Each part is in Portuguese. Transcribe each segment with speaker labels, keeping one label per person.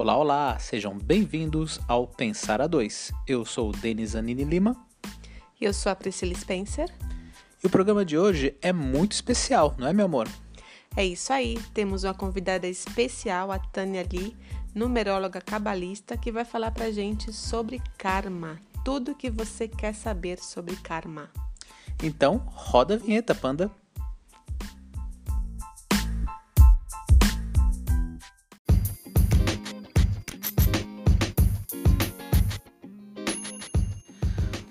Speaker 1: Olá, olá, sejam bem-vindos ao Pensar a Dois. Eu sou o Denis Anini Lima.
Speaker 2: E eu sou a Priscila Spencer.
Speaker 1: E o programa de hoje é muito especial, não é, meu amor?
Speaker 2: É isso aí, temos uma convidada especial, a Tânia Lee, numeróloga cabalista, que vai falar pra gente sobre karma. Tudo que você quer saber sobre karma.
Speaker 1: Então, roda a vinheta, panda.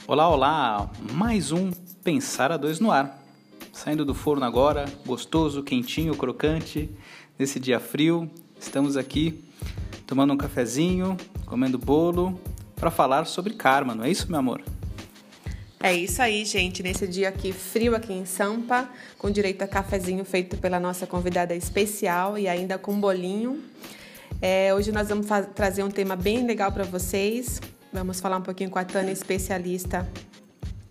Speaker 1: Olá, olá! Mais um Pensar a Dois no ar. Saindo do forno agora, gostoso, quentinho, crocante, nesse dia frio. Estamos aqui tomando um cafezinho, comendo bolo, para falar sobre karma, não é isso, meu amor?
Speaker 2: É isso aí, gente. Nesse dia aqui frio aqui em Sampa, com direito a cafezinho feito pela nossa convidada especial e ainda com bolinho. É, hoje nós vamos trazer um tema bem legal para vocês. Vamos falar um pouquinho com a Tânia, especialista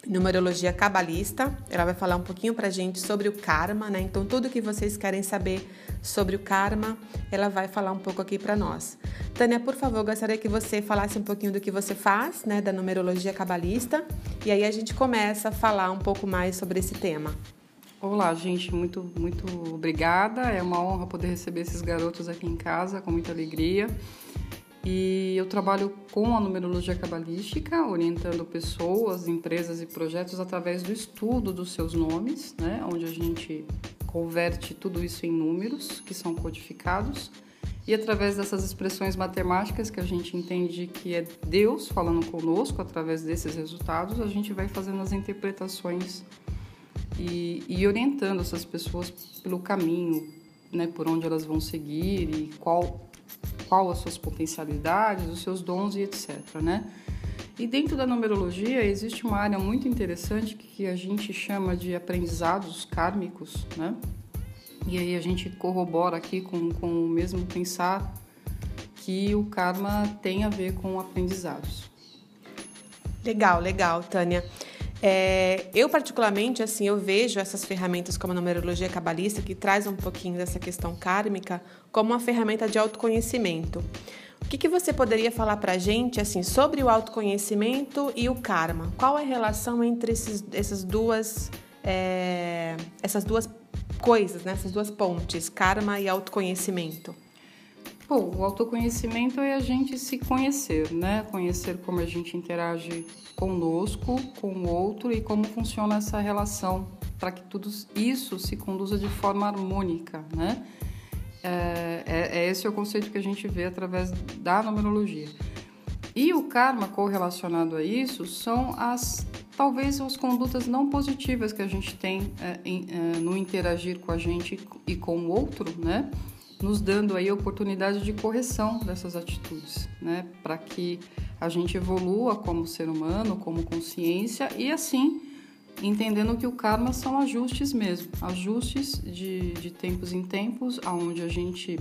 Speaker 2: em numerologia cabalista. Ela vai falar um pouquinho pra gente sobre o karma, né? Então, tudo que vocês querem saber sobre o karma, ela vai falar um pouco aqui para nós. Tânia, por favor, gostaria que você falasse um pouquinho do que você faz, né, da numerologia cabalista, e aí a gente começa a falar um pouco mais sobre esse tema.
Speaker 3: Olá, gente, muito muito obrigada. É uma honra poder receber esses garotos aqui em casa com muita alegria. E eu trabalho com a numerologia cabalística, orientando pessoas, empresas e projetos através do estudo dos seus nomes, né, onde a gente converte tudo isso em números que são codificados. E através dessas expressões matemáticas que a gente entende que é Deus falando conosco, através desses resultados, a gente vai fazendo as interpretações e, e orientando essas pessoas pelo caminho, né, por onde elas vão seguir e qual qual as suas potencialidades, os seus dons e etc. Né? E dentro da numerologia existe uma área muito interessante que a gente chama de aprendizados kármicos, né? E aí a gente corrobora aqui com, com o mesmo pensar que o karma tem a ver com aprendizados.
Speaker 2: Legal, legal, Tânia. É, eu, particularmente, assim, eu vejo essas ferramentas como a numerologia cabalista, que traz um pouquinho dessa questão kármica, como uma ferramenta de autoconhecimento. O que, que você poderia falar para a gente assim, sobre o autoconhecimento e o karma? Qual é a relação entre esses, essas, duas, é, essas duas coisas, né? essas duas pontes, karma e autoconhecimento?
Speaker 3: Bom, o autoconhecimento é a gente se conhecer, né? Conhecer como a gente interage conosco, com o outro e como funciona essa relação para que tudo isso se conduza de forma harmônica, né? É, é, é esse o conceito que a gente vê através da numerologia. E o karma correlacionado a isso são as talvez as condutas não positivas que a gente tem é, em, é, no interagir com a gente e com o outro, né? Nos dando aí oportunidade de correção dessas atitudes, né, para que a gente evolua como ser humano, como consciência e assim entendendo que o karma são ajustes mesmo, ajustes de, de tempos em tempos, aonde a gente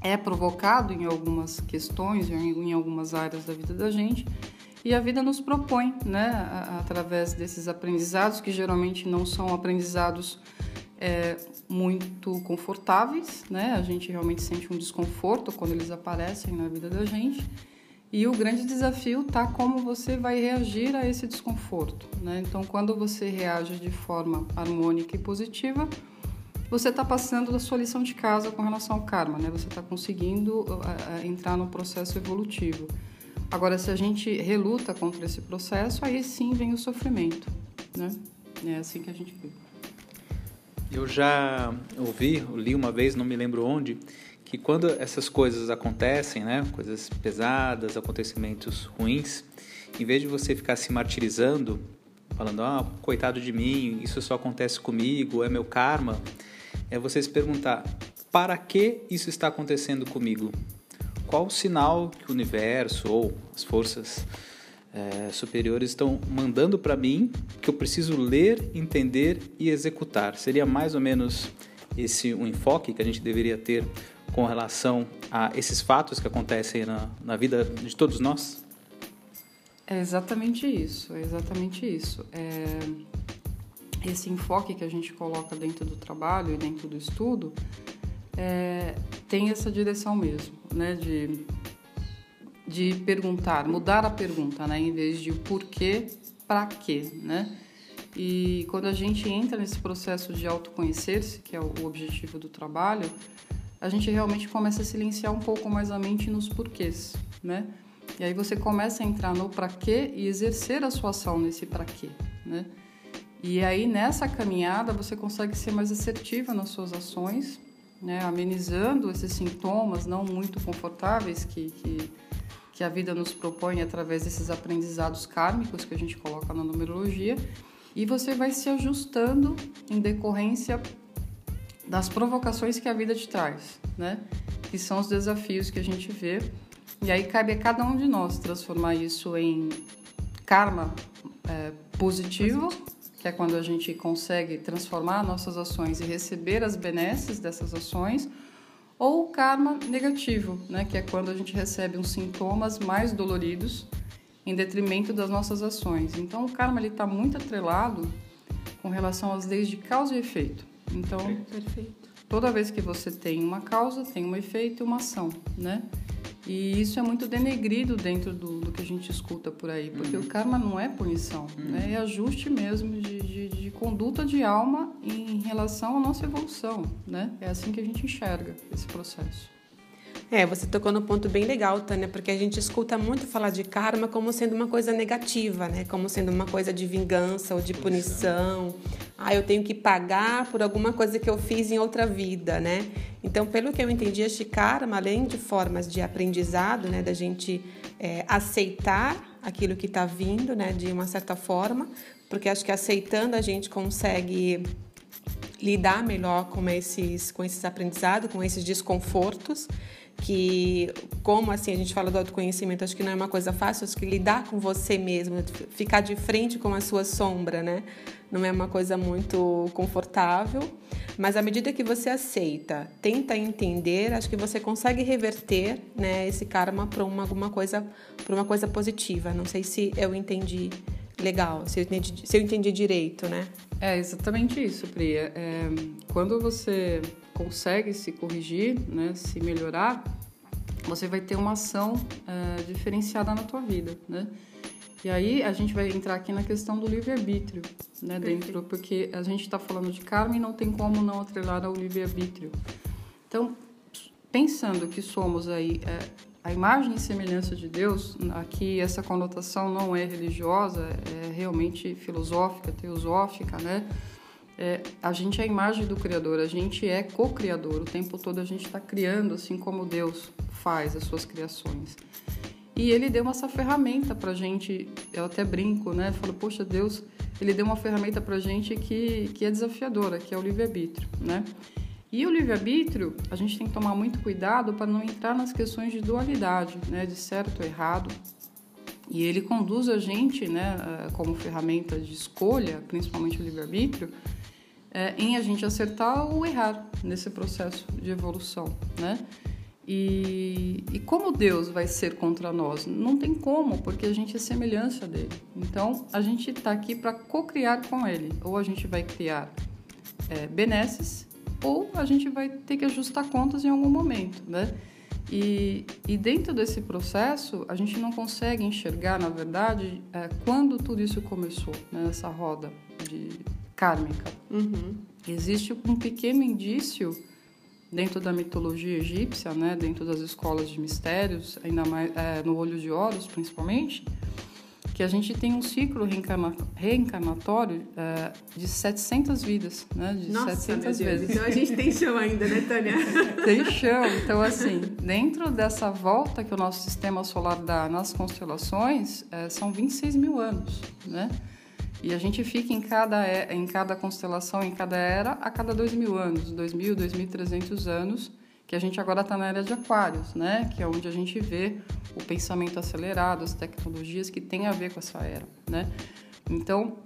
Speaker 3: é provocado em algumas questões, em algumas áreas da vida da gente, e a vida nos propõe, né, através desses aprendizados que geralmente não são aprendizados é, muito confortáveis, né? A gente realmente sente um desconforto quando eles aparecem na vida da gente. E o grande desafio tá como você vai reagir a esse desconforto, né? Então, quando você reage de forma harmônica e positiva, você está passando da sua lição de casa com relação ao karma, né? Você está conseguindo uh, uh, entrar no processo evolutivo. Agora, se a gente reluta contra esse processo, aí sim vem o sofrimento, né? É assim que a gente vê.
Speaker 1: Eu já ouvi, li uma vez, não me lembro onde, que quando essas coisas acontecem, né, coisas pesadas, acontecimentos ruins, em vez de você ficar se martirizando, falando, ah, coitado de mim, isso só acontece comigo, é meu karma, é você se perguntar, para que isso está acontecendo comigo? Qual o sinal que o universo ou as forças é, superiores estão mandando para mim que eu preciso ler, entender e executar. Seria mais ou menos esse o um enfoque que a gente deveria ter com relação a esses fatos que acontecem na, na vida de todos nós?
Speaker 3: É exatamente isso, é exatamente isso. É... Esse enfoque que a gente coloca dentro do trabalho e dentro do estudo é, tem essa direção mesmo, né? De, de perguntar, mudar a pergunta, né? Em vez de porquê, para quê, né? E quando a gente entra nesse processo de autoconhecer-se, que é o objetivo do trabalho, a gente realmente começa a silenciar um pouco mais a mente nos porquês, né? E aí você começa a entrar no para quê e exercer a sua ação nesse para quê, né? E aí nessa caminhada você consegue ser mais assertiva nas suas ações, né? Amenizando esses sintomas não muito confortáveis que, que que a vida nos propõe através desses aprendizados kármicos que a gente coloca na numerologia, e você vai se ajustando em decorrência das provocações que a vida te traz, né? Que são os desafios que a gente vê. E aí cabe a cada um de nós transformar isso em karma é, positivo, que é quando a gente consegue transformar nossas ações e receber as benesses dessas ações, ou karma negativo, né? Que é quando a gente recebe uns sintomas mais doloridos em detrimento das nossas ações. Então, o karma está muito atrelado com relação às leis de causa e efeito. Então,
Speaker 2: Perfeito.
Speaker 3: toda vez que você tem uma causa, tem um efeito e uma ação, né? E isso é muito denegrido dentro do, do que a gente escuta por aí, porque uhum. o karma não é punição, uhum. né? é ajuste mesmo de, de, de, conduta de alma em relação à nossa evolução. Né? É assim que a gente enxerga esse processo.
Speaker 2: É, você tocou no ponto bem legal, Tânia, porque a gente escuta muito falar de karma como sendo uma coisa negativa, né? Como sendo uma coisa de vingança ou de punição. Ah, eu tenho que pagar por alguma coisa que eu fiz em outra vida, né? Então, pelo que eu entendi, este karma, além de formas de aprendizado, né, da gente é, aceitar aquilo que está vindo, né, de uma certa forma, porque acho que aceitando a gente consegue lidar melhor com esses, com esses aprendizados, com esses desconfortos que como assim a gente fala do autoconhecimento, acho que não é uma coisa fácil, acho que lidar com você mesmo, ficar de frente com a sua sombra, né? Não é uma coisa muito confortável, mas à medida que você aceita, tenta entender, acho que você consegue reverter, né, esse karma para uma alguma coisa, para uma coisa positiva. Não sei se eu entendi legal, se eu entendi, se eu entendi direito, né?
Speaker 3: É exatamente isso, Priya. É, quando você consegue se corrigir, né, se melhorar, você vai ter uma ação é, diferenciada na tua vida, né? E aí a gente vai entrar aqui na questão do livre-arbítrio, né, dentro, porque a gente está falando de karma e não tem como não atrelar ao livre-arbítrio. Então, pensando que somos aí é, a imagem e semelhança de Deus, aqui essa conotação não é religiosa, é realmente filosófica, teosófica, né? É, a gente é a imagem do Criador, a gente é co-criador, o tempo todo a gente está criando, assim como Deus faz as suas criações. E ele deu essa ferramenta para a gente, eu até brinco, né? Falo, poxa, Deus, ele deu uma ferramenta para a gente que, que é desafiadora, que é o livre-arbítrio, né? E o livre-arbítrio, a gente tem que tomar muito cuidado para não entrar nas questões de dualidade, né? De certo ou errado. E ele conduz a gente, né, como ferramenta de escolha, principalmente o livre-arbítrio, é, em a gente acertar ou errar nesse processo de evolução, né? E, e, como Deus vai ser contra nós? Não tem como, porque a gente é semelhança dele. Então, a gente está aqui para co-criar com ele. Ou a gente vai criar é, benesses, ou a gente vai ter que ajustar contas em algum momento, né? E, e dentro desse processo, a gente não consegue enxergar, na verdade, é, quando tudo isso começou, né, nessa roda de kármica.
Speaker 2: Uhum.
Speaker 3: Existe um pequeno indício dentro da mitologia egípcia, né, dentro das escolas de mistérios, ainda mais é, no Olho de Horus, principalmente, que a gente tem um ciclo reencarna reencarnatório é, de 700 vidas, né? De
Speaker 2: Nossa, 700 vezes. Então a gente tem chão ainda, né, Tânia?
Speaker 3: tem chão. Então, assim, dentro dessa volta que o nosso sistema solar dá nas constelações, é, são 26 mil anos, né? E a gente fica em cada, em cada constelação, em cada era, a cada dois mil anos, dois mil, dois mil trezentos anos, que a gente agora está na era de aquários, né? Que é onde a gente vê o pensamento acelerado, as tecnologias que têm a ver com essa era, né? Então,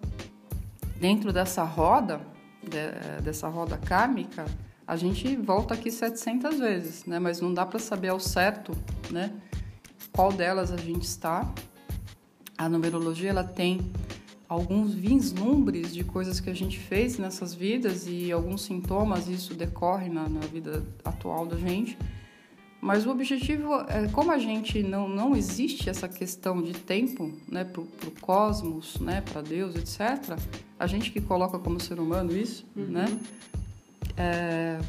Speaker 3: dentro dessa roda, de, dessa roda kármica, a gente volta aqui 700 vezes, né? Mas não dá para saber ao certo, né? Qual delas a gente está. A numerologia ela tem alguns vislumbres de coisas que a gente fez nessas vidas e alguns sintomas, isso decorre na, na vida atual da gente. Mas o objetivo é, como a gente não, não existe essa questão de tempo, né, para o cosmos, né, para Deus, etc., a gente que coloca como ser humano isso, uhum. né, é,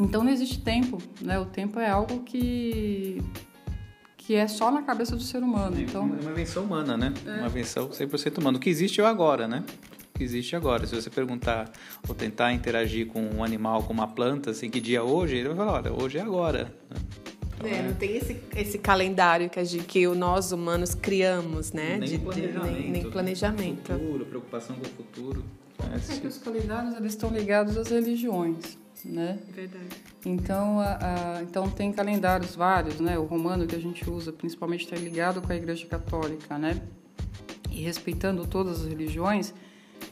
Speaker 3: então não existe tempo, né, o tempo é algo que que é só na cabeça do ser humano. Então...
Speaker 1: É uma invenção humana, né? É. Uma invenção 100% humana. O que existe é o agora, né? O que existe é agora. Se você perguntar ou tentar interagir com um animal, com uma planta, assim, que dia é hoje, ele vai falar, olha, hoje é agora. Né?
Speaker 2: Então, é, não tem esse, esse calendário que, a gente, que nós humanos criamos, né?
Speaker 1: Nem
Speaker 2: de,
Speaker 1: planejamento.
Speaker 2: De, nem, nem planejamento.
Speaker 1: Futuro, preocupação com o futuro.
Speaker 3: É, é que os calendários eles estão ligados às religiões né?
Speaker 2: Verdade.
Speaker 3: Então, a, a, então tem calendários vários, né? O romano que a gente usa, principalmente está ligado com a Igreja Católica, né? E respeitando todas as religiões,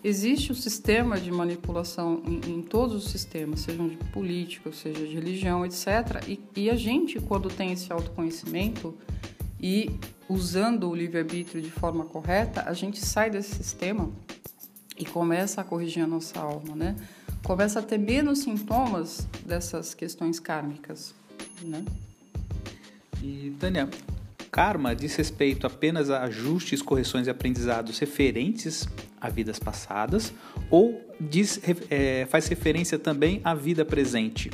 Speaker 3: existe um sistema de manipulação em, em todos os sistemas, sejam de política, seja de religião, etc. E, e a gente, quando tem esse autoconhecimento e usando o livre-arbítrio de forma correta, a gente sai desse sistema e começa a corrigir a nossa alma, né? Começa a ter menos sintomas dessas questões kármicas, né?
Speaker 1: E Tânia, karma diz respeito apenas a ajustes, correções e aprendizados referentes a vidas passadas ou diz, é, faz referência também à vida presente?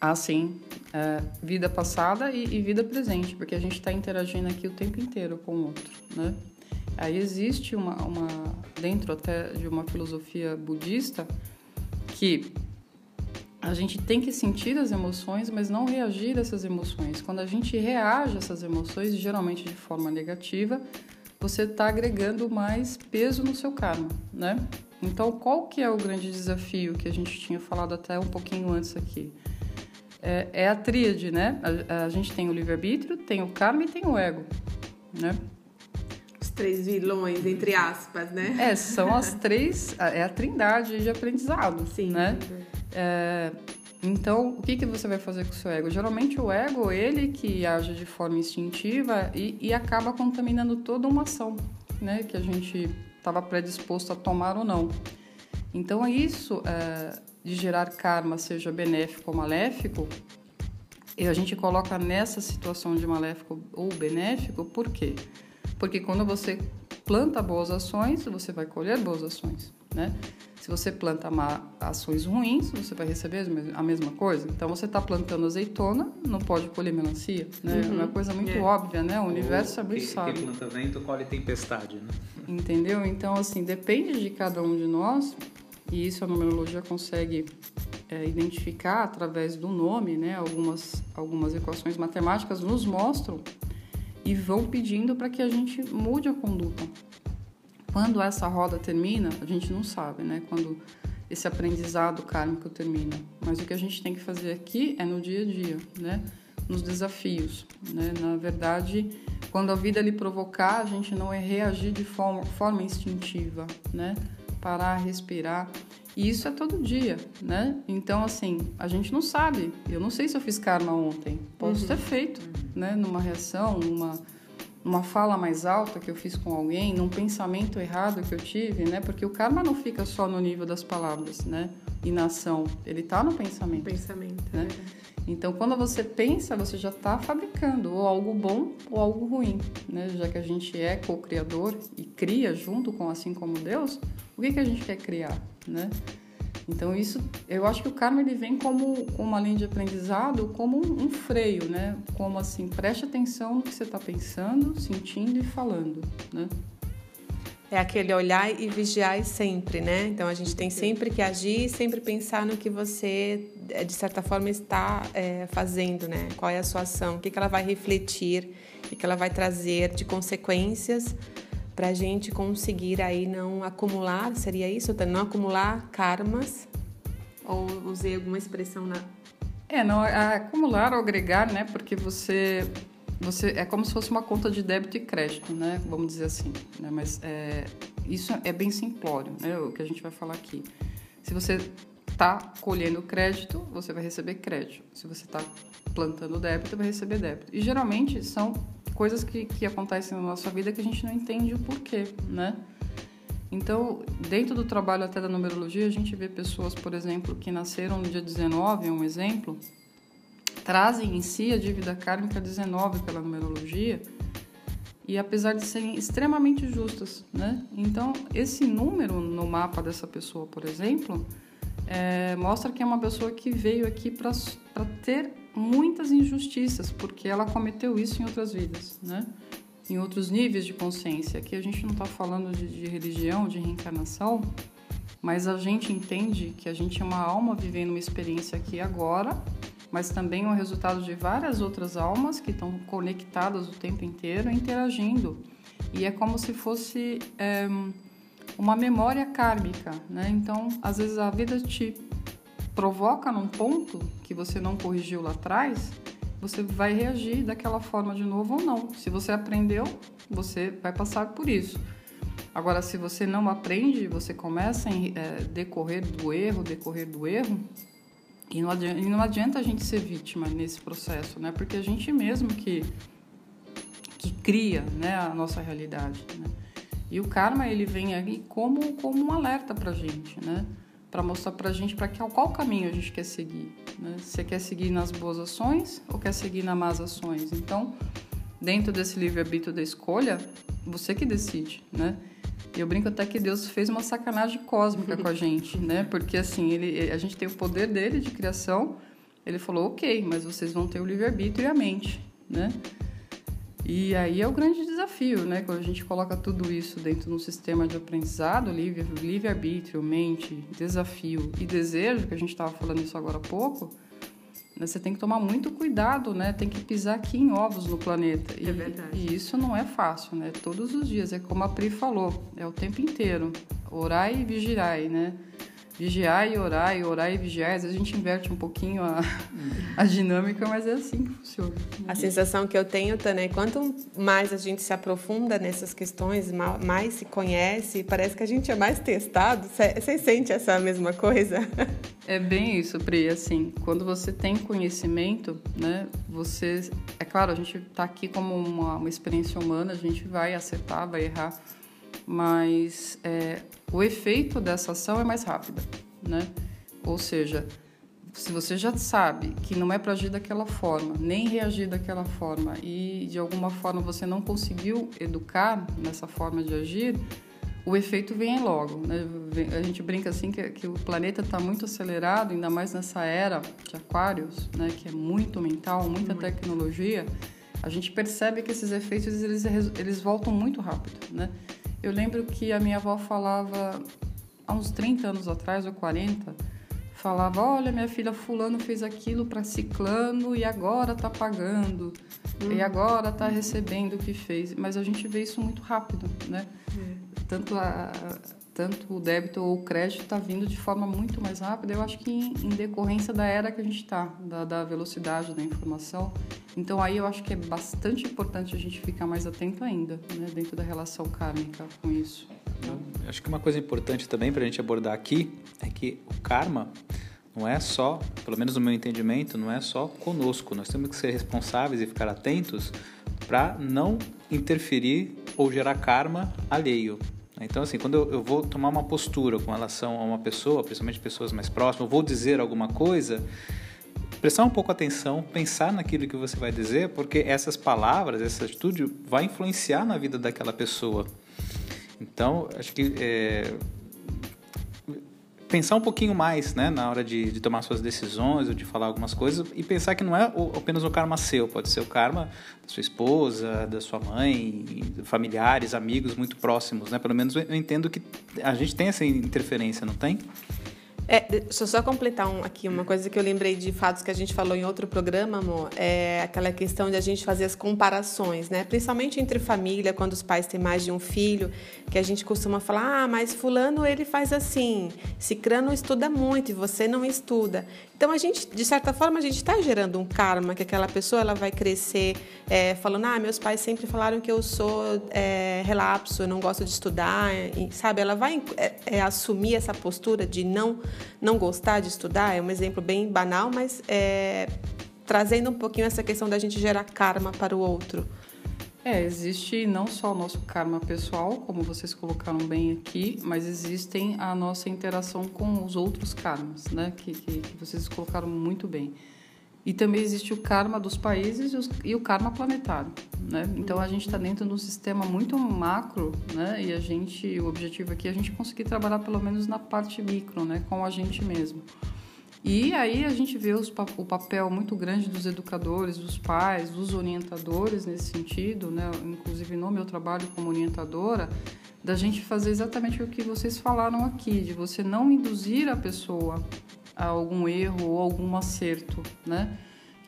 Speaker 3: Ah, sim. É, vida passada e, e, vida presente, porque a gente está interagindo aqui o tempo inteiro com o outro, né? Aí existe uma, uma dentro até de uma filosofia budista que a gente tem que sentir as emoções, mas não reagir a essas emoções. Quando a gente reage a essas emoções, geralmente de forma negativa, você está agregando mais peso no seu karma, né? Então, qual que é o grande desafio que a gente tinha falado até um pouquinho antes aqui? É, é a tríade, né? A, a gente tem o livre-arbítrio, tem o karma e tem o ego, né?
Speaker 2: Três vilões, entre aspas, né?
Speaker 3: É, são as três, é a trindade de aprendizado,
Speaker 2: Sim.
Speaker 3: né? É, então, o que, que você vai fazer com o seu ego? Geralmente o ego, ele que age de forma instintiva e, e acaba contaminando toda uma ação, né? Que a gente estava predisposto a tomar ou não. Então, é isso é, de gerar karma, seja benéfico ou maléfico, e a gente coloca nessa situação de maléfico ou benéfico, por quê? Porque quando você planta boas ações, você vai colher boas ações, né? Se você planta ações ruins, você vai receber a mesma coisa. Então, você está plantando azeitona, não pode colher melancia, né? Uhum. É uma coisa muito é. óbvia, né? O universo é muito sábio.
Speaker 1: Quem planta vento, colhe tempestade, né?
Speaker 3: Entendeu? Então, assim, depende de cada um de nós, e isso a numerologia consegue é, identificar através do nome, né? Algumas, algumas equações matemáticas nos mostram e vão pedindo para que a gente mude a conduta. Quando essa roda termina, a gente não sabe, né? Quando esse aprendizado kármico termina. Mas o que a gente tem que fazer aqui é no dia a dia, né? Nos desafios, né? Na verdade, quando a vida lhe provocar, a gente não é reagir de forma, forma instintiva, né? Parar, respirar. E isso é todo dia, né? Então, assim, a gente não sabe. Eu não sei se eu fiz karma ontem. Posso uhum. ter feito, né? Numa reação, numa, numa fala mais alta que eu fiz com alguém, num pensamento errado que eu tive, né? Porque o karma não fica só no nível das palavras, né? E na ação. Ele tá no pensamento.
Speaker 2: Pensamento,
Speaker 3: né? É então, quando você pensa, você já está fabricando ou algo bom ou algo ruim, né? Já que a gente é co-criador e cria junto com assim como Deus, o que, que a gente quer criar, né? Então isso, eu acho que o karma ele vem como, como uma linha de aprendizado, como um, um freio, né? Como assim, preste atenção no que você está pensando, sentindo e falando, né?
Speaker 2: É aquele olhar e vigiar sempre, né? Então a gente tem sempre que agir, sempre pensar no que você, eh, de certa forma, está é, fazendo, né? Qual é a sua ação, o que, que ela vai refletir, o que, que ela vai trazer de consequências para a gente conseguir aí não acumular, seria isso? Não acumular karmas? Ou usei alguma expressão na...
Speaker 3: É, não, acumular ou agregar, né? Porque você você é como se fosse uma conta de débito e crédito, né? Vamos dizer assim. Né? Mas é, isso é bem simplório, né? O que a gente vai falar aqui. Se você está colhendo crédito, você vai receber crédito. Se você está plantando débito, vai receber débito. E geralmente são coisas que, que acontecem na nossa vida que a gente não entende o porquê, né? Então, dentro do trabalho até da numerologia, a gente vê pessoas, por exemplo, que nasceram no dia 19, é um exemplo, trazem em si a dívida kármica 19 pela numerologia, e apesar de serem extremamente justas, né? Então, esse número no mapa dessa pessoa, por exemplo, é, mostra que é uma pessoa que veio aqui para ter muitas injustiças, porque ela cometeu isso em outras vidas, né? Em outros níveis de consciência. Aqui a gente não está falando de, de religião, de reencarnação, mas a gente entende que a gente é uma alma vivendo uma experiência aqui agora mas também o resultado de várias outras almas que estão conectadas o tempo inteiro, interagindo. E é como se fosse é, uma memória kármica, né? Então, às vezes a vida te provoca num ponto que você não corrigiu lá atrás, você vai reagir daquela forma de novo ou não. Se você aprendeu, você vai passar por isso. Agora, se você não aprende, você começa a é, decorrer do erro, decorrer do erro, e não, adianta, e não adianta a gente ser vítima nesse processo, né? Porque a gente mesmo que, que cria né, a nossa realidade, né? E o karma, ele vem aí como, como um alerta pra gente, né? Para mostrar pra gente para qual caminho a gente quer seguir, né? Você quer seguir nas boas ações ou quer seguir nas más ações? Então, dentro desse livre-arbítrio da escolha, você que decide, né? Eu brinco até que Deus fez uma sacanagem cósmica com a gente, né? Porque assim, ele, a gente tem o poder dele de criação. Ele falou, ok, mas vocês vão ter o livre-arbítrio e a mente, né? E aí é o grande desafio, né? Quando a gente coloca tudo isso dentro de um sistema de aprendizado, livre-arbítrio, mente, desafio e desejo, que a gente estava falando isso agora há pouco, né? Você tem que tomar muito cuidado, né? Tem que pisar aqui em ovos no planeta.
Speaker 2: É verdade.
Speaker 3: E isso não é fácil, né? Todos os dias. É como a Pri falou, é o tempo inteiro. Orai e vigiai, né? Vigiar e orar, e orar e vigiar. Às vezes a gente inverte um pouquinho a, a dinâmica, mas é assim que funciona.
Speaker 2: A sensação que eu tenho, Tânia, é quanto mais a gente se aprofunda nessas questões, mais se conhece, parece que a gente é mais testado. Você sente essa mesma coisa?
Speaker 3: É bem isso, Pri. Assim, quando você tem conhecimento, né, você... É claro, a gente está aqui como uma, uma experiência humana, a gente vai acertar, vai errar, mas é, o efeito dessa ação é mais rápido, né? Ou seja, se você já sabe que não é para agir daquela forma, nem reagir daquela forma, e de alguma forma você não conseguiu educar nessa forma de agir, o efeito vem logo. Né? A gente brinca assim que, que o planeta está muito acelerado, ainda mais nessa era de aquários, né? que é muito mental, muita tecnologia. A gente percebe que esses efeitos eles, eles voltam muito rápido. Né? Eu lembro que a minha avó falava, há uns 30 anos atrás, ou 40, falava: Olha, minha filha Fulano fez aquilo para Ciclano e agora está pagando, e uhum. agora está recebendo o que fez. Mas a gente vê isso muito rápido, né? É. Tanto a tanto o débito ou o crédito está vindo de forma muito mais rápida, eu acho que em, em decorrência da era que a gente está, da, da, velocidade da informação. Então aí eu acho que é bastante importante a gente ficar mais atento ainda, né, dentro da relação kármica com isso.
Speaker 1: Eu acho que uma coisa importante também para a gente abordar aqui é que o karma não é só, pelo menos no meu entendimento, não é só conosco. Nós temos que ser responsáveis e ficar atentos para não interferir ou gerar karma alheio. Então, assim, quando eu, eu, vou tomar uma postura com relação a uma pessoa, principalmente pessoas mais próximas, eu vou dizer alguma coisa, prestar um pouco atenção, pensar naquilo que você vai dizer, porque essas palavras, essa atitude vai influenciar na vida daquela pessoa. Então, acho que é, pensar um pouquinho mais né, na hora de, de, tomar suas decisões ou de falar algumas coisas e pensar que não é o, apenas o karma seu, pode ser o karma da sua esposa, da sua mãe, familiares, amigos muito próximos. Né? Pelo menos eu entendo que a gente tem essa interferência, não tem?
Speaker 2: É, deixa eu só completar um, aqui uma coisa que eu lembrei de fatos que a gente falou em outro programa, amor. É aquela questão de a gente fazer as comparações, né? Principalmente entre família, quando os pais têm mais de um filho, que a gente costuma falar: ah, mas Fulano ele faz assim, Cicrano estuda muito e você não estuda. Então a gente, de certa forma, a gente está gerando um karma que aquela pessoa ela vai crescer é, falando: ah, meus pais sempre falaram que eu sou é, relapso, eu não gosto de estudar, e, sabe? Ela vai é, é assumir essa postura de não não gostar de estudar, é um exemplo bem banal, mas é, trazendo um pouquinho essa questão da gente gerar karma para o outro.
Speaker 3: É, existe não só o nosso karma pessoal, como vocês colocaram bem aqui, mas existem a nossa interação com os outros karmas, né? Que, que, que vocês colocaram muito bem. E também existe o karma dos países e, os, e o karma planetário, né? Então a gente está dentro de um sistema muito macro, né? E a gente, o objetivo aqui é a gente conseguir trabalhar pelo menos na parte micro, né? Com a gente mesmo. E aí a gente vê os, o papel muito grande dos educadores, dos pais, dos orientadores nesse sentido, né? inclusive no meu trabalho como orientadora, da gente fazer exatamente o que vocês falaram aqui, de você não induzir a pessoa a algum erro ou algum acerto, né?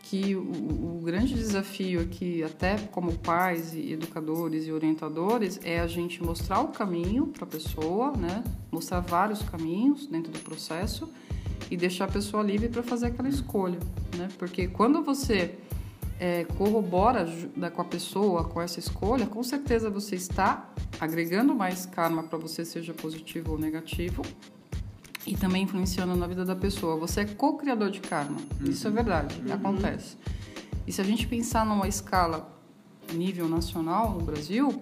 Speaker 3: Que o, o grande desafio aqui, até como pais e educadores e orientadores, é a gente mostrar o caminho para a pessoa, né? Mostrar vários caminhos dentro do processo e deixar a pessoa livre para fazer aquela escolha, né? Porque quando você é, corrobora com a pessoa com essa escolha, com certeza você está agregando mais karma para você, seja positivo ou negativo, e também influenciando na vida da pessoa. Você é co-criador de karma. Uhum. Isso é verdade, uhum. acontece. E se a gente pensar numa escala nível nacional no Brasil,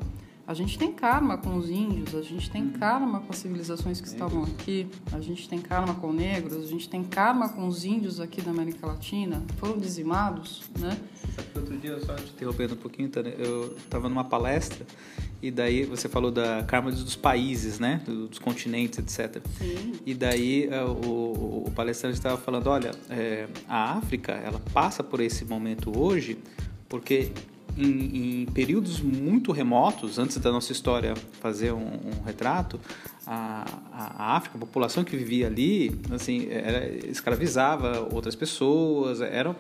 Speaker 3: a gente tem karma com os índios, a gente tem karma com as civilizações que estavam aqui, a gente tem karma com negros, a gente tem karma com os índios aqui da América Latina, foram dizimados, né?
Speaker 1: Outro dia, só te interrompendo um pouquinho, Tânia, eu estava numa palestra e daí você falou da karma dos países, né? Dos continentes, etc.
Speaker 3: Sim.
Speaker 1: E daí eh, o, o palestrante estava falando, olha, é, a África, ela passa por esse momento hoje porque em, em, períodos muito remotos, antes da nossa história fazer um, um retrato, a, a, África, a população que vivia ali, assim, era, escravizava outras pessoas, era,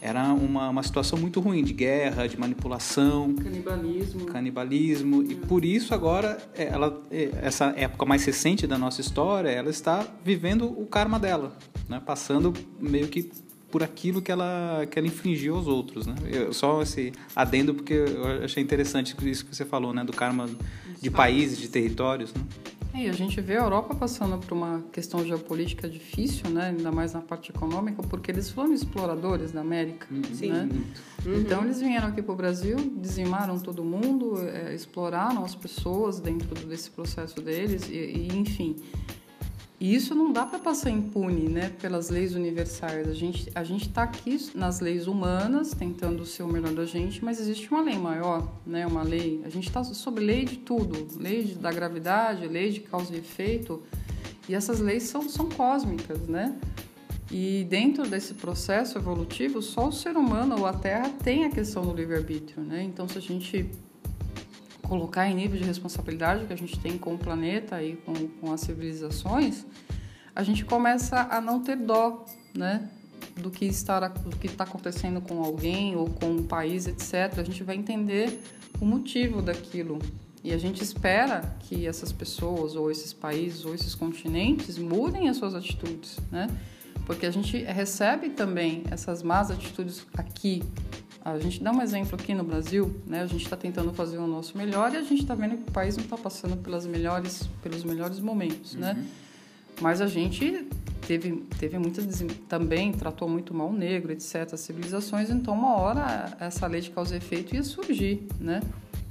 Speaker 1: era uma, uma situação muito ruim de guerra, de manipulação,
Speaker 3: canibalismo,
Speaker 1: canibalismo e por isso agora é, ela, é, essa época mais recente da nossa história, ela está vivendo o karma dela, né? passando meio que por aquilo que ela, que ela infligiu aos outros, né? Eu, só esse adendo porque eu achei interessante isso que você falou, né? Do karma de países, de territórios, né?
Speaker 3: É, e a gente vê a Europa passando por uma questão geopolítica difícil, né? ainda mais na parte econômica, porque eles foram exploradores da América. Uhum. Sim. Né? Uhum. Então eles vieram aqui para o Brasil, dizimaram todo mundo, é, exploraram as pessoas dentro desse processo deles, e, e enfim. E isso não dá para passar impune, né, pelas leis universais. A gente a gente está aqui nas leis humanas tentando ser o melhor da gente, mas existe uma lei maior, né, uma lei. A gente está sob lei de tudo, lei de, da gravidade, lei de causa e efeito. E essas leis são são cósmicas, né? E dentro desse processo evolutivo, só o ser humano ou a Terra tem a questão do livre-arbítrio, né? Então, se a gente colocar em nível de responsabilidade que a gente tem com o planeta e com, com as civilizações, a gente começa a não ter dó, né? Do que está, do que está acontecendo com alguém ou com um país, etc. A gente vai entender o motivo daquilo. E a gente espera que essas pessoas, ou esses países, ou esses continentes mudem as suas atitudes, né? Porque a gente recebe também essas más atitudes aqui a gente dá um exemplo aqui no Brasil, né? A gente está tentando fazer o nosso melhor e a gente está vendo que o país não está passando pelas melhores, pelos melhores momentos, né? uhum. né? Mas a gente teve, teve muita também tratou muito mal o negro, etc. As civilizações, então uma hora essa lei de causa e efeito ia surgir, né?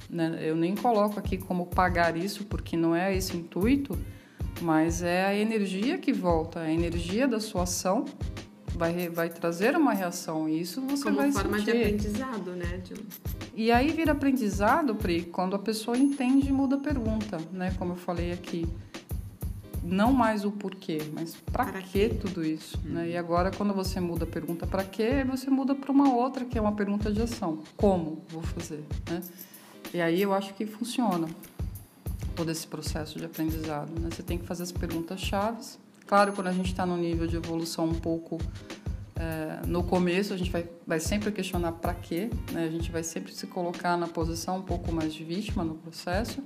Speaker 3: né? Eu nem coloco aqui como pagar isso porque não é esse intuito, mas é a energia que volta, a energia da sua ação vai, vai trazer uma reação. E isso você
Speaker 2: Como
Speaker 3: vai
Speaker 2: forma
Speaker 3: sentir.
Speaker 2: de aprendizado, né?
Speaker 3: E aí vira aprendizado, Pri, quando a pessoa entende e muda a pergunta, né? Como eu falei aqui. Não mais o porquê, mas para que tudo isso? Hum. Né? E agora, quando você muda a pergunta para quê, você muda para uma outra, que é uma pergunta de ação. Como vou fazer? Né? E aí eu acho que funciona todo esse processo de aprendizado. Né? Você tem que fazer as perguntas chaves Claro, quando a gente está no nível de evolução um pouco é, no começo, a gente vai, vai sempre questionar para quê, né? a gente vai sempre se colocar na posição um pouco mais de vítima no processo.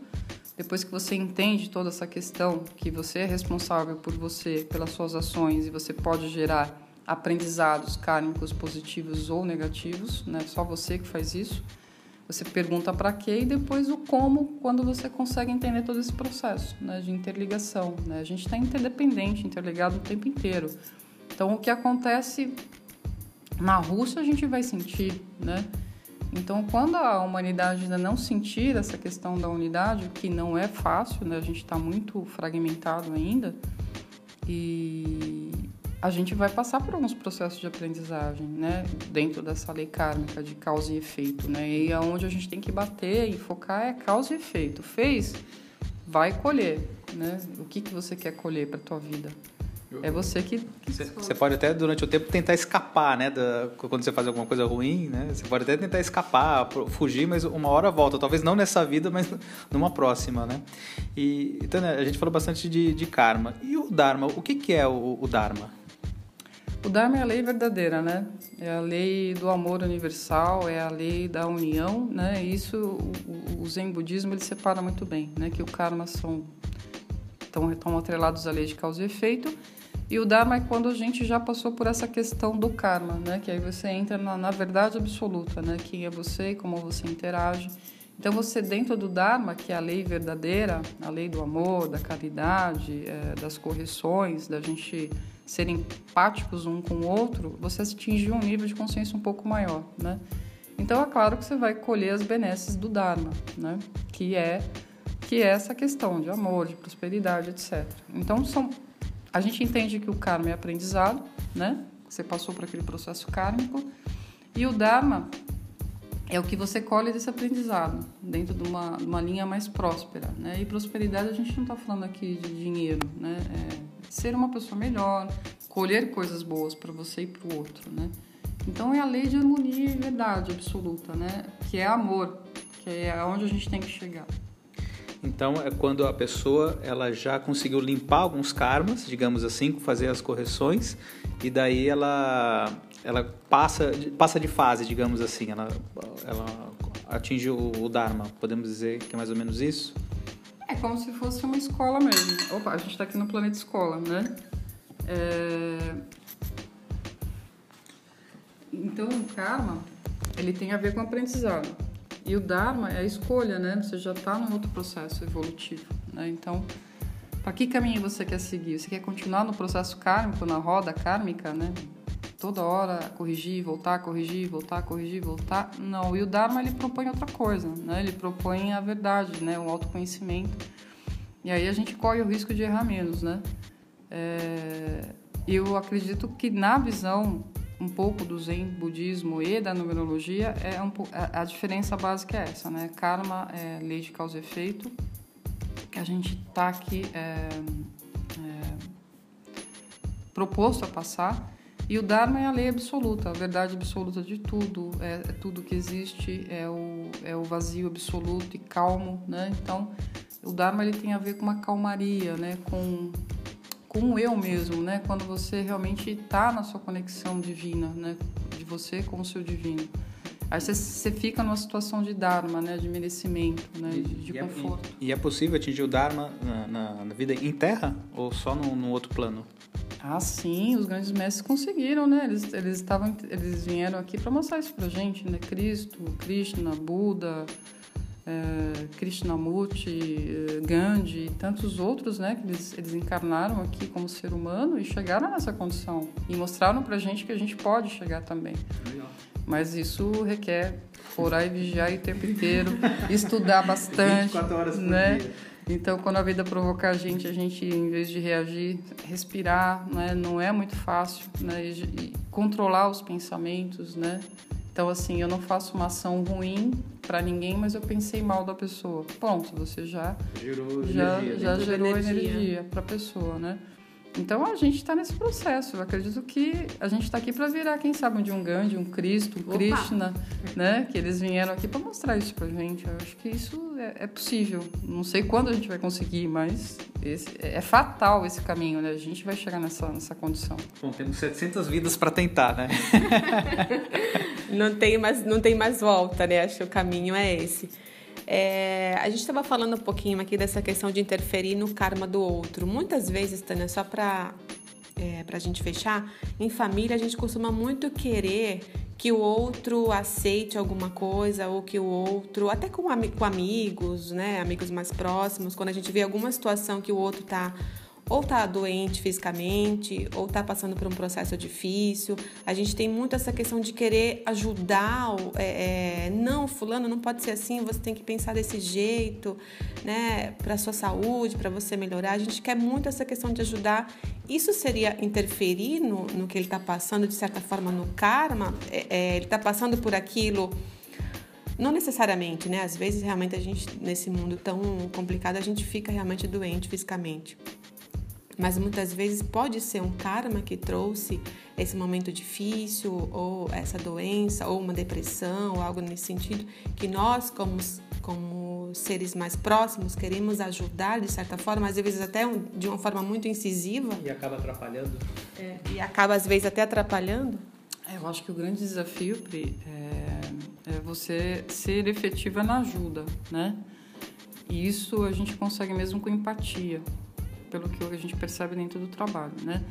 Speaker 3: Depois que você entende toda essa questão, que você é responsável por você, pelas suas ações e você pode gerar aprendizados kármicos positivos ou negativos, né? Só você que faz isso. Você pergunta para quê e depois o como quando você consegue entender todo esse processo né, de interligação. Né? A gente está interdependente, interligado o tempo inteiro. Então, o que acontece na Rússia a gente vai sentir, né? Então, quando a humanidade ainda não sentir essa questão da unidade, que não é fácil, né? a gente está muito fragmentado ainda, e a gente vai passar por alguns processos de aprendizagem, né? dentro dessa lei kármica de causa e efeito. Né? E aonde a gente tem que bater e focar é causa e efeito. Fez, vai colher. Né? O que, que você quer colher para a tua vida? É você que.
Speaker 1: Você pode até, durante o tempo, tentar escapar, né? Da, quando você faz alguma coisa ruim, né? Você pode até tentar escapar, fugir, mas uma hora volta. Talvez não nessa vida, mas numa próxima, né? E, então, né, a gente falou bastante de, de karma. E o Dharma? O que, que é o, o Dharma?
Speaker 3: O Dharma é a lei verdadeira, né? É a lei do amor universal, é a lei da união, né? Isso o, Zen budismo ele separa muito bem, né? Que o karma são estão, estão atrelados à lei de causa e efeito e o Dharma é quando a gente já passou por essa questão do karma, né? Que aí você entra na, na verdade absoluta, né? Quem é você como você interage. Então você dentro do Dharma, que é a lei verdadeira, a lei do amor, da caridade, é, das correções, da gente ser empáticos um com o outro, você atingiu um nível de consciência um pouco maior, né? Então é claro que você vai colher as benesses do Dharma, né? Que é que é essa questão de amor, de prosperidade, etc. Então são a gente entende que o karma é aprendizado, né? Você passou por aquele processo kármico. E o dharma é o que você colhe desse aprendizado, dentro de uma, uma linha mais próspera, né? E prosperidade a gente não está falando aqui de dinheiro, né? É ser uma pessoa melhor, colher coisas boas para você e para o outro, né? Então é a lei de harmonia e verdade absoluta, né? Que é amor, que é aonde a gente tem que chegar.
Speaker 1: Então é quando a pessoa ela já conseguiu limpar alguns karmas, digamos assim, fazer as correções e daí ela ela passa passa de fase, digamos assim, ela ela atinge o, dharma, podemos dizer que é mais ou menos isso.
Speaker 3: É como se fosse uma escola mesmo. Opa, a gente está aqui no planeta escola, né? É... Então o karma ele tem a ver com aprendizado. E o Dharma é a escolha, né? Você já está num outro processo evolutivo, né? Então, para que caminho você quer seguir? Você quer continuar no processo kármico, na roda kármica, né? Toda hora corrigir, voltar, corrigir, voltar, corrigir, voltar? Não. E o Dharma ele propõe outra coisa, né? Ele propõe a verdade, né? O autoconhecimento. E aí a gente corre o risco de errar menos, né? É... Eu acredito que na visão um pouco do Zen budismo e da numerologia, é um, a, diferença básica é essa, né? Karma é lei de causa e efeito, que a gente está aqui é, é, proposto a passar, e o Dharma é a lei absoluta, a verdade absoluta de tudo, é, é, tudo que existe, é o, é o vazio absoluto e calmo, né? Então, o Dharma ele tem a ver com uma calmaria, né? Com com o eu mesmo, né? Quando você realmente está na sua conexão divina, né? De você com o seu divino. Aí você, você fica numa situação de Dharma, né? De merecimento, né? De, de
Speaker 1: e
Speaker 3: é conforto.
Speaker 1: É, e é possível atingir o Dharma na, na, na vida em terra ou só no, no, outro plano?
Speaker 3: Ah, sim, os grandes mestres conseguiram, né? Eles, eles, estavam, eles vieram aqui para mostrar isso pra gente, né? Cristo, Krishna, Buda, é, Krishnamurti, é, Gandhi e tantos outros, né, que eles, eles encarnaram aqui como ser humano e chegaram nessa condição e mostraram pra gente que a gente pode chegar também. Legal. Mas isso requer orar e vigiar o tempo inteiro, estudar bastante, 24 horas por né? Dia. Então, quando a vida provocar a gente, a gente, em vez de reagir, respirar, né? Não é muito fácil, né? E, e controlar os pensamentos, né? Então, assim, eu não faço uma ação ruim para ninguém, mas eu pensei mal da pessoa. Pronto, você já
Speaker 1: gerou
Speaker 3: já,
Speaker 1: energia,
Speaker 3: já gerou energia, energia para a pessoa, né? Então a gente está nesse processo. Eu acredito que a gente está aqui para virar, quem sabe, de um Gandhi, um Cristo, um Opa. Krishna, né? Que eles vieram aqui para mostrar isso para gente. Eu acho que isso é, é, possível. Não sei quando a gente vai conseguir, mas esse, é fatal esse caminho, né? A gente vai chegar nessa, nessa condição.
Speaker 1: Bom, temos 700 vidas para tentar, né?
Speaker 2: não tem mais, não tem mais volta, né? Acho que o caminho é esse. É, a gente estava falando um pouquinho aqui dessa questão de interferir no karma do outro. Muitas vezes, Tânia, só para é, a gente fechar, em família a gente costuma muito querer que o outro aceite alguma coisa ou que o outro, até com, com amigos, né, amigos mais próximos, quando a gente vê alguma situação que o outro está ou está doente fisicamente, ou está passando por um processo difícil. A gente tem muito essa questão de querer ajudar. É, é, não, fulano, não pode ser assim. Você tem que pensar desse jeito, né? Para sua saúde, para você melhorar. A gente quer muito essa questão de ajudar. Isso seria interferir no, no que ele está passando, de certa forma, no karma. É, é ele está passando por aquilo não necessariamente, né? Às vezes realmente a gente nesse mundo tão complicado a gente fica realmente doente fisicamente. Mas muitas vezes pode ser um karma que trouxe esse momento difícil, ou essa doença, ou uma depressão, ou algo nesse sentido, que nós, como, como seres mais próximos, queremos ajudar de certa forma, às vezes até de uma forma muito incisiva.
Speaker 1: E acaba atrapalhando.
Speaker 2: É, e acaba, às vezes, até atrapalhando.
Speaker 3: É, eu acho que o grande desafio, Pri, é, é você ser efetiva na ajuda, né? E isso a gente consegue mesmo com empatia, pelo que a gente percebe dentro do trabalho, né?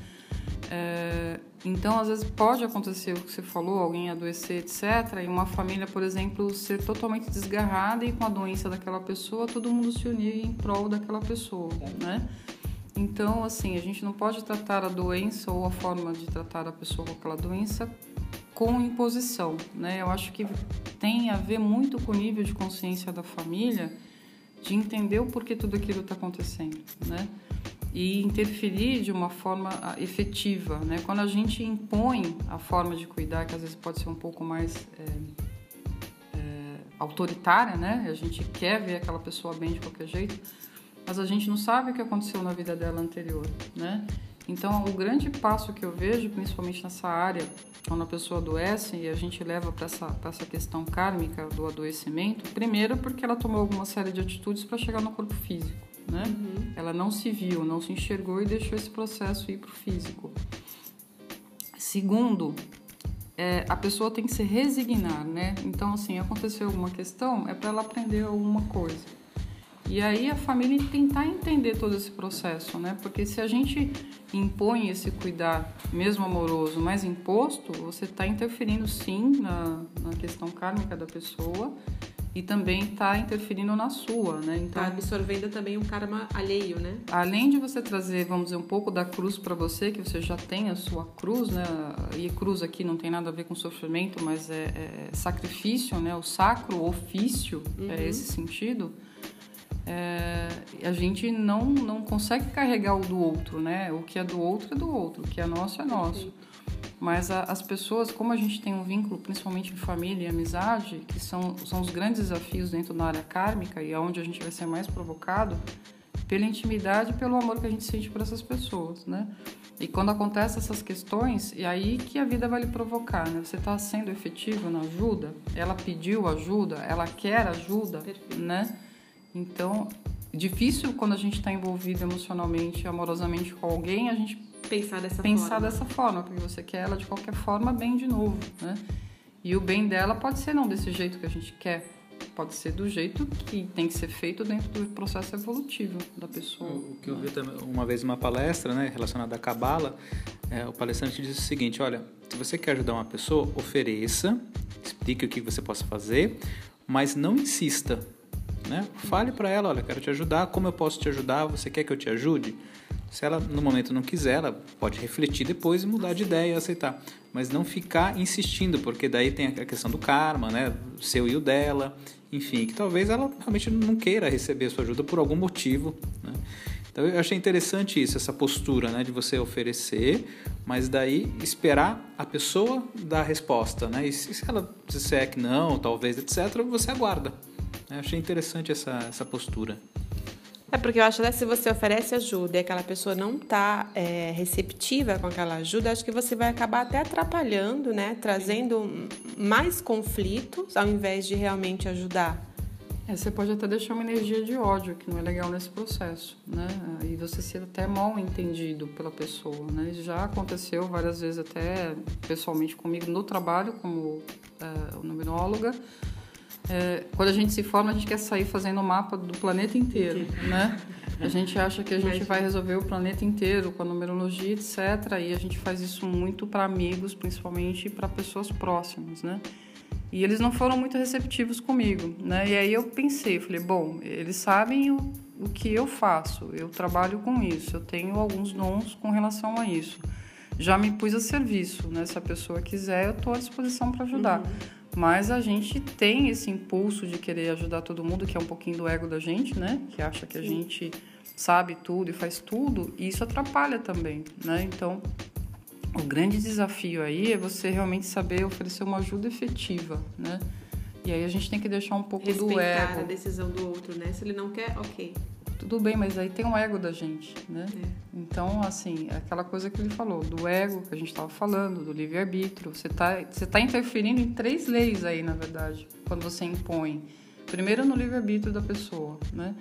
Speaker 3: É, então, às vezes pode acontecer o que você falou, alguém adoecer, etc., e uma família, por exemplo, ser totalmente desgarrada e com a doença daquela pessoa, todo mundo se unir em prol daquela pessoa, né? Então, assim, a gente não pode tratar a doença ou a forma de tratar a pessoa com aquela doença com imposição, né? Eu acho que tem a ver muito com o nível de consciência da família de entender o porquê tudo aquilo está acontecendo, né? E interferir de uma forma ah, efetiva, né? Quando a gente impõe a forma de cuidar, que às vezes pode ser um pouco mais é, é, autoritária, né? A gente quer ver aquela pessoa bem de qualquer jeito mas a gente não sabe o que aconteceu na vida dela anterior, né? Então, o grande passo que eu vejo, principalmente nessa área, quando a pessoa adoece e a gente leva para essa, essa questão kármica do adoecimento, primeiro porque ela tomou alguma série de atitudes para chegar no corpo físico, né? Uhum. Ela não se viu, não se enxergou e deixou esse processo ir para o físico. Segundo, é, a pessoa tem que se resignar, né? Então, assim, aconteceu alguma questão, é para ela aprender alguma coisa. E aí a família tentar entender todo esse processo, né? Porque se a gente impõe esse cuidar, mesmo amoroso, mas imposto, você está interferindo sim na, na questão kármica da pessoa e também está interferindo na sua, né?
Speaker 2: Então, tá absorvendo também um karma alheio, né?
Speaker 3: Além de você trazer, vamos dizer, um pouco da cruz para você, que você já tem a sua cruz, né? E cruz aqui não tem nada a ver com sofrimento, mas é, é sacrifício, né? O sacro ofício é uhum. é esse sentido é, a gente não, não consegue carregar o do outro, né? O que é do outro é do outro, o que é nosso é nosso. Mas a, as pessoas, como a gente tem um vínculo, principalmente em família e amizade, que são, são os grandes desafios dentro da área kármica e aonde é a gente vai ser mais provocado, pela intimidade e pelo amor que a gente sente por essas pessoas, né? E quando acontecem essas questões, é aí que a vida vai lhe provocar, né? Você está sendo efetivo na ajuda? Ela pediu ajuda? Ela quer ajuda? Perfeito. Né? Então, difícil quando a gente está envolvido emocionalmente, amorosamente com alguém, a gente
Speaker 2: pensar dessa
Speaker 3: pensar
Speaker 2: forma.
Speaker 3: dessa forma, porque você quer ela de qualquer forma bem de novo, né? E o bem dela pode ser não desse jeito que a gente quer, pode ser do jeito que tem que ser feito dentro do processo evolutivo da pessoa.
Speaker 1: O que eu vi uma vez uma palestra, né, relacionada à cabala, é, o palestrante disse o seguinte: olha, se você quer ajudar uma pessoa, ofereça, explique o que você possa fazer, mas não insista né? Fale para ela, olha, quero te ajudar, como eu posso te ajudar? Você quer que eu te ajude? Se ela no momento não quiser, ela pode refletir depois e mudar de ideia e aceitar, mas não ficar insistindo, porque daí tem a questão do karma, né? O seu e o dela, enfim, que talvez ela realmente não queira receber a sua ajuda por algum motivo, né? Então eu achei interessante isso, essa postura, né, de você oferecer, mas daí esperar a pessoa dar a resposta, né? E se ela disser que não, talvez, etc, você aguarda. Eu achei interessante essa, essa postura.
Speaker 2: É porque eu acho que se você oferece ajuda e aquela pessoa não está é, receptiva com aquela ajuda, acho que você vai acabar até atrapalhando, né? Trazendo mais conflitos ao invés de realmente ajudar.
Speaker 3: É, você pode até deixar uma energia de ódio, que não é legal nesse processo, né? E você ser até mal entendido pela pessoa, né? Já aconteceu várias vezes até pessoalmente comigo no trabalho como é, numeróloga é, quando a gente se forma, a gente quer sair fazendo o mapa do planeta inteiro, né? A gente acha que a gente vai resolver o planeta inteiro com a numerologia, etc. E a gente faz isso muito para amigos, principalmente, para pessoas próximas, né? E eles não foram muito receptivos comigo, né? E aí eu pensei, falei, bom, eles sabem o, o que eu faço, eu trabalho com isso, eu tenho alguns dons com relação a isso. Já me pus a serviço, né? Se a pessoa quiser, eu estou à disposição para ajudar. Uhum. Mas a gente tem esse impulso de querer ajudar todo mundo, que é um pouquinho do ego da gente, né? Que acha que a gente sabe tudo e faz tudo, e isso atrapalha também, né? Então, o grande desafio aí é você realmente saber oferecer uma ajuda efetiva, né? E aí a gente tem que deixar um pouco
Speaker 2: Respeitar
Speaker 3: do ego.
Speaker 2: a decisão do outro, né? Se ele não quer, ok.
Speaker 3: Tudo bem, mas aí tem o ego da gente, né? É. Então, assim, é aquela coisa que ele falou, do ego que a gente estava falando, do livre-arbítrio. Você está você tá interferindo em três leis aí, na verdade, quando você impõe. Primeiro, no livre-arbítrio da pessoa, né?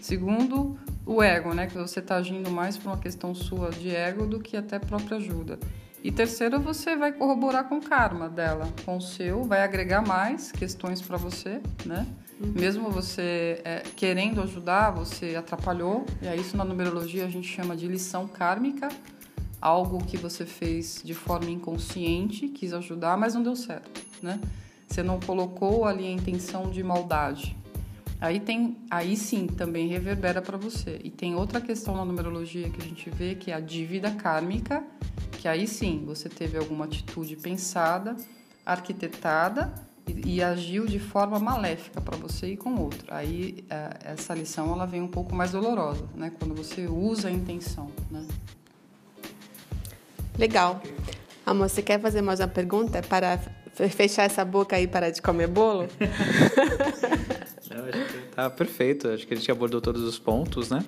Speaker 3: Segundo, o ego, né? Que você está agindo mais por uma questão sua de ego do que até própria ajuda. E terceiro, você vai corroborar com o karma dela, com o seu, vai agregar mais questões para você, né? Uhum. Mesmo você é, querendo ajudar, você atrapalhou. E aí isso na numerologia a gente chama de lição kármica, algo que você fez de forma inconsciente, quis ajudar, mas não deu certo, né? Você não colocou ali a intenção de maldade, Aí tem, aí sim também reverbera para você. E tem outra questão na numerologia que a gente vê que é a dívida kármica, que aí sim você teve alguma atitude pensada, arquitetada e, e agiu de forma maléfica para você e com outro. Aí é, essa lição ela vem um pouco mais dolorosa, né? Quando você usa a intenção, né?
Speaker 2: Legal. Amor, você quer fazer mais uma pergunta para fechar essa boca aí e parar de comer bolo?
Speaker 1: Não, acho que tá perfeito. Acho que a gente abordou todos os pontos, né?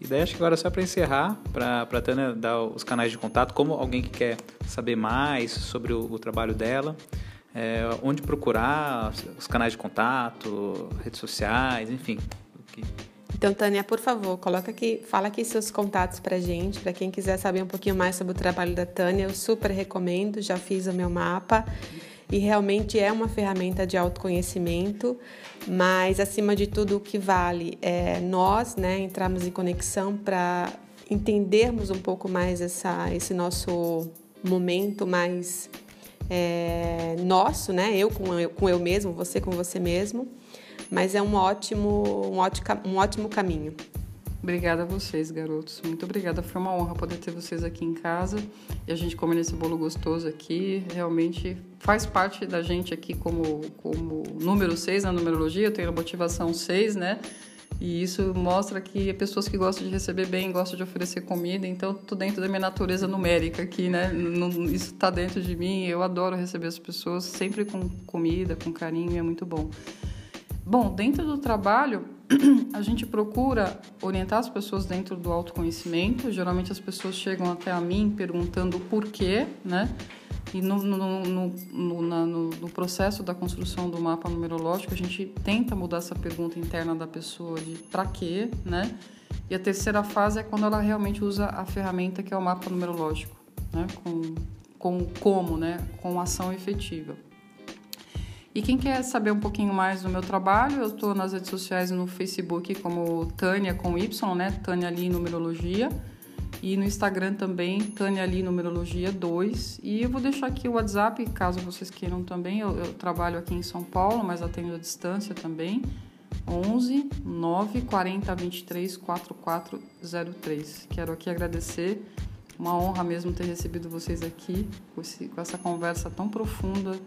Speaker 1: E daí acho que agora só para encerrar, para a Tânia dar os canais de contato, como alguém que quer saber mais sobre o, o trabalho dela, é, onde procurar, os canais de contato, redes sociais, enfim.
Speaker 2: Então, Tânia, por favor, coloca aqui, fala aqui seus contatos para gente, para quem quiser saber um pouquinho mais sobre o trabalho da Tânia, eu super recomendo, já fiz o meu mapa e realmente é uma ferramenta de autoconhecimento, mas acima de tudo o que vale é nós, né, entrarmos em conexão para entendermos um pouco mais essa, esse nosso momento mais é, nosso, né, eu com, eu com eu mesmo, você com você mesmo, mas é um ótimo, um ótimo, um ótimo caminho.
Speaker 3: Obrigada a vocês, garotos. Muito obrigada. Foi uma honra poder ter vocês aqui em casa e a gente comer esse bolo gostoso aqui. Realmente faz parte da gente aqui como, como número 6 na numerologia. Eu tenho a motivação 6, né? E isso mostra que pessoas que gostam de receber bem, gostam de oferecer comida, então tô dentro da minha natureza numérica aqui, né? Isso está dentro de mim. Eu adoro receber as pessoas sempre com comida, com carinho, é muito bom. Bom, dentro do trabalho, a gente procura orientar as pessoas dentro do autoconhecimento. Geralmente as pessoas chegam até a mim perguntando o porquê, né? E no, no, no, na, no, processo da construção do mapa numerológico, a gente tenta mudar essa pergunta interna da pessoa de para quê, né? E a terceira fase é quando ela realmente usa a ferramenta que é o mapa numerológico, né? Com, com como, né? Com ação efetiva. E quem quer saber um pouquinho mais do meu trabalho, eu estou nas redes sociais no Facebook como Tânia com Y, né? Tânia Ali Numerologia. E no Instagram também, Tânia Ali Numerologia 2. E eu vou deixar aqui o WhatsApp, caso vocês queiram também. Eu, eu trabalho aqui em São Paulo, mas atendo à distância também. 11 9 40 23 4403. Quero aqui agradecer. Uma honra mesmo ter recebido vocês aqui com, esse, com essa conversa tão profunda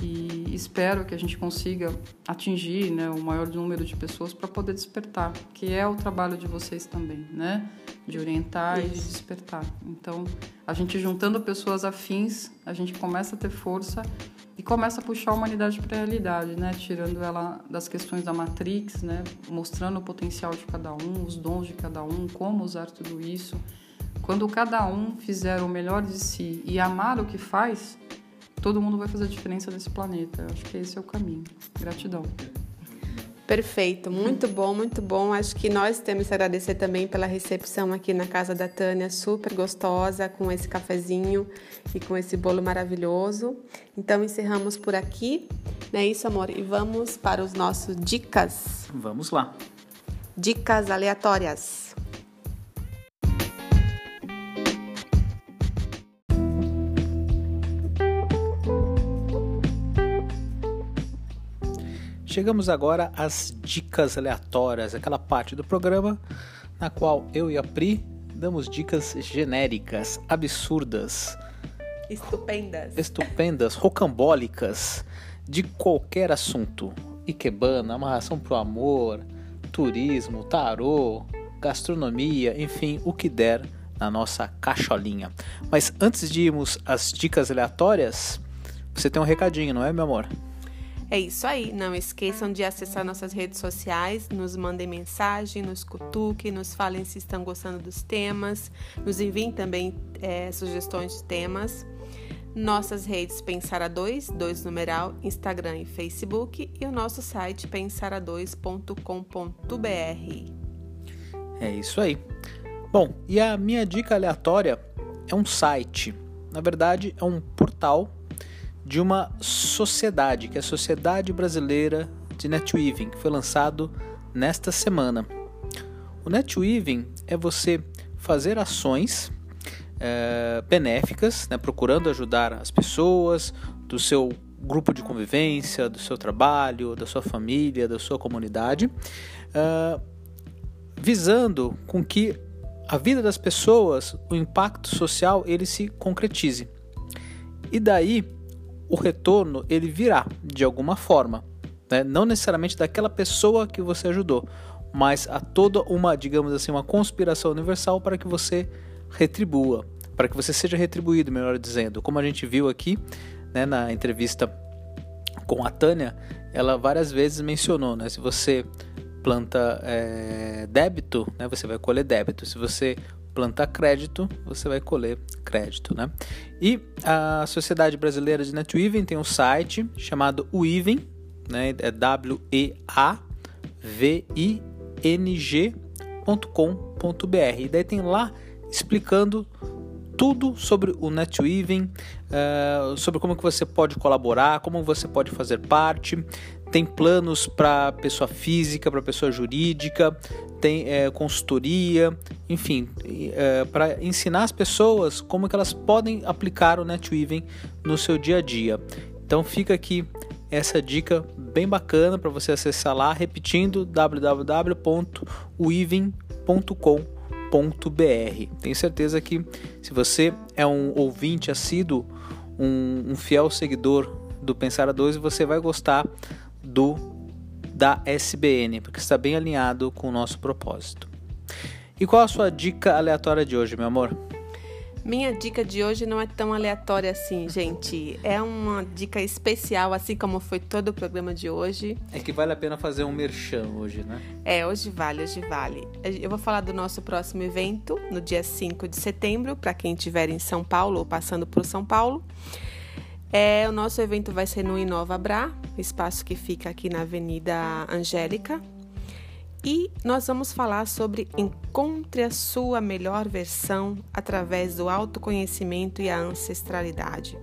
Speaker 3: e espero que a gente consiga atingir né, o maior número de pessoas para poder despertar, que é o trabalho de vocês também, né? De orientar Isso. e de despertar. Então, a gente juntando pessoas afins, a gente começa a ter força e começa a puxar a humanidade para a realidade, né? Tirando ela das questões da Matrix, né? Mostrando o potencial de cada um, os dons de cada um, como usar tudo isso. Quando cada um fizer o melhor de si e amar o que faz, todo mundo vai fazer a diferença nesse planeta. Eu acho que esse é o caminho. Gratidão.
Speaker 2: Perfeito, muito bom, muito bom. Acho que nós temos que agradecer também pela recepção aqui na casa da Tânia, super gostosa, com esse cafezinho e com esse bolo maravilhoso. Então encerramos por aqui, não é isso, amor? E vamos para os nossos dicas.
Speaker 1: Vamos lá.
Speaker 2: Dicas aleatórias.
Speaker 1: Chegamos agora às dicas aleatórias, aquela parte do programa na qual eu e a Pri damos dicas genéricas, absurdas,
Speaker 2: estupendas,
Speaker 1: estupendas, rocambólicas de qualquer assunto. Ikebana, amarração pro amor, turismo, tarô, gastronomia, enfim, o que der na nossa cacholinha. Mas antes de irmos às dicas aleatórias, você tem um recadinho, não é, meu amor?
Speaker 2: É isso aí. Não esqueçam de acessar nossas redes sociais, nos mandem mensagem, nos cutuquem, nos falem se estão gostando dos temas, nos enviem também é, sugestões de temas. Nossas redes Pensara 2, 2 numeral, Instagram e Facebook e o nosso site pensara2.com.br.
Speaker 1: É isso aí. Bom, e a minha dica aleatória é um site. Na verdade, é um portal de uma sociedade, que é a Sociedade Brasileira de Netweaving, que foi lançado nesta semana. O Netweaving é você fazer ações é, benéficas, né, procurando ajudar as pessoas do seu grupo de convivência, do seu trabalho, da sua família, da sua comunidade, é, visando com que a vida das pessoas, o impacto social, ele se concretize. E daí o retorno ele virá de alguma forma, né? não necessariamente daquela pessoa que você ajudou, mas a toda uma, digamos assim, uma conspiração universal para que você retribua, para que você seja retribuído, melhor dizendo. Como a gente viu aqui né, na entrevista com a Tânia, ela várias vezes mencionou, né, se você planta é, débito, né, você vai colher débito. Se você planta crédito, você vai colher crédito, né? E a Sociedade Brasileira de Netweaving tem um site chamado Weaving, né? É w e a v i n g.com.br. E daí tem lá explicando tudo sobre o NetWeaving, uh, sobre como que você pode colaborar, como você pode fazer parte. Tem planos para pessoa física, para pessoa jurídica, tem é, consultoria, enfim, é, para ensinar as pessoas como que elas podem aplicar o NetWeaving no seu dia a dia. Então fica aqui essa dica bem bacana para você acessar lá, repetindo www.weaving.com Tenho certeza que se você é um ouvinte assíduo, um, um fiel seguidor do Pensar a 2, você vai gostar do da SBN, porque está bem alinhado com o nosso propósito. E qual a sua dica aleatória de hoje, meu amor?
Speaker 2: Minha dica de hoje não é tão aleatória assim, gente. É uma dica especial, assim como foi todo o programa de hoje.
Speaker 1: É que vale a pena fazer um merchan hoje, né?
Speaker 2: É, hoje vale, hoje vale. Eu vou falar do nosso próximo evento no dia 5 de setembro, para quem estiver em São Paulo ou passando por São Paulo. É, o nosso evento vai ser no Inova Bra, espaço que fica aqui na Avenida Angélica, e nós vamos falar sobre encontre a sua melhor versão através do autoconhecimento e a ancestralidade.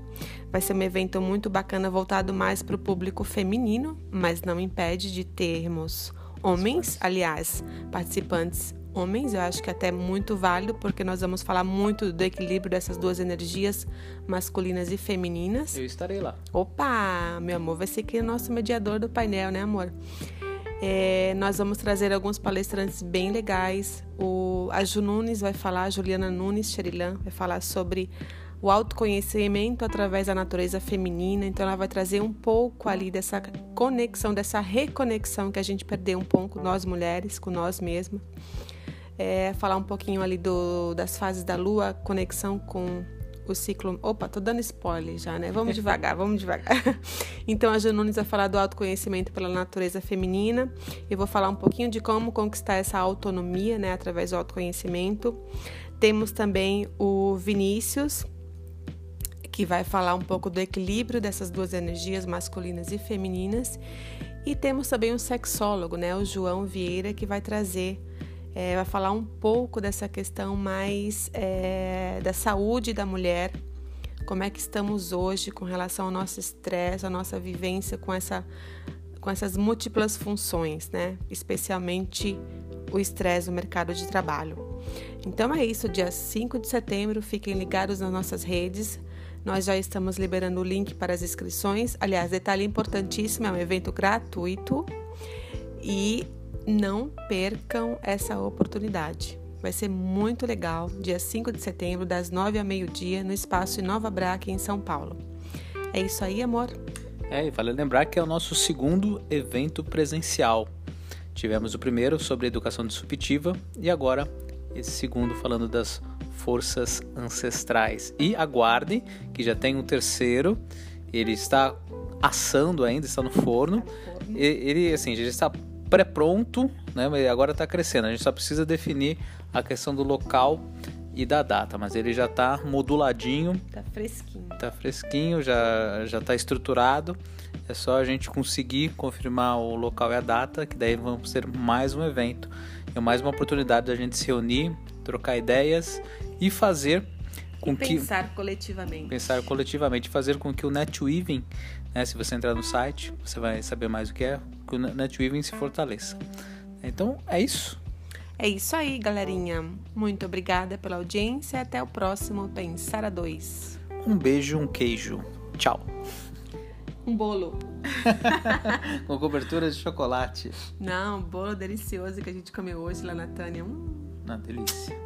Speaker 2: Vai ser um evento muito bacana voltado mais para o público feminino, mas não impede de termos homens, aliás, participantes homens, eu acho que é até muito válido, porque nós vamos falar muito do equilíbrio dessas duas energias masculinas e femininas.
Speaker 1: Eu estarei lá.
Speaker 2: Opa, meu amor, vai ser que é o nosso mediador do painel, né, amor? É, nós vamos trazer alguns palestrantes bem legais. O, a Ju Nunes vai falar, a Juliana Nunes Xerilan vai falar sobre o autoconhecimento através da natureza feminina. Então, ela vai trazer um pouco ali dessa conexão, dessa reconexão que a gente perdeu um pouco, nós mulheres, com nós mesmas. É, falar um pouquinho ali do, das fases da lua, conexão com o ciclo. Opa, tô dando spoiler já, né? Vamos devagar, vamos devagar. Então a Janunes vai falar do autoconhecimento pela natureza feminina. Eu vou falar um pouquinho de como conquistar essa autonomia, né, através do autoconhecimento. Temos também o Vinícius, que vai falar um pouco do equilíbrio dessas duas energias masculinas e femininas. E temos também um sexólogo, né, o João Vieira, que vai trazer é, vai falar um pouco dessa questão mais é, da saúde da mulher, como é que estamos hoje com relação ao nosso estresse, à nossa vivência com, essa, com essas múltiplas funções, né? especialmente o estresse no mercado de trabalho. Então é isso, dia 5 de setembro, fiquem ligados nas nossas redes. Nós já estamos liberando o link para as inscrições. Aliás, detalhe importantíssimo: é um evento gratuito e não percam essa oportunidade. Vai ser muito legal, dia 5 de setembro, das 9 ao meio-dia, no espaço Nova Braque, em São Paulo. É isso aí, amor?
Speaker 1: É, e vale lembrar que é o nosso segundo evento presencial. Tivemos o primeiro sobre educação disruptiva e agora esse segundo falando das forças ancestrais. E aguardem que já tem um terceiro, ele está assando ainda, está no forno. Ele assim, já está pré-pronto, né? Mas agora está crescendo. A gente só precisa definir a questão do local e da data, mas ele já está moduladinho.
Speaker 2: Tá fresquinho.
Speaker 1: Tá fresquinho, já já está estruturado. É só a gente conseguir confirmar o local e a data, que daí vamos ter mais um evento. É mais uma oportunidade da gente se reunir, trocar ideias e fazer com
Speaker 2: e
Speaker 1: que
Speaker 2: pensar coletivamente.
Speaker 1: pensar coletivamente, fazer com que o NetWeaving, né, se você entrar no site, você vai saber mais o que é, que o NetWeaving se fortaleça. Então é isso.
Speaker 2: É isso aí, galerinha. Muito obrigada pela audiência. Até o próximo Pensar a Dois.
Speaker 1: Um beijo, um queijo. Tchau.
Speaker 2: Um bolo.
Speaker 1: Com cobertura de chocolate.
Speaker 2: Não, bolo delicioso que a gente comeu hoje lá na Tânia. Hum.
Speaker 1: Na delícia.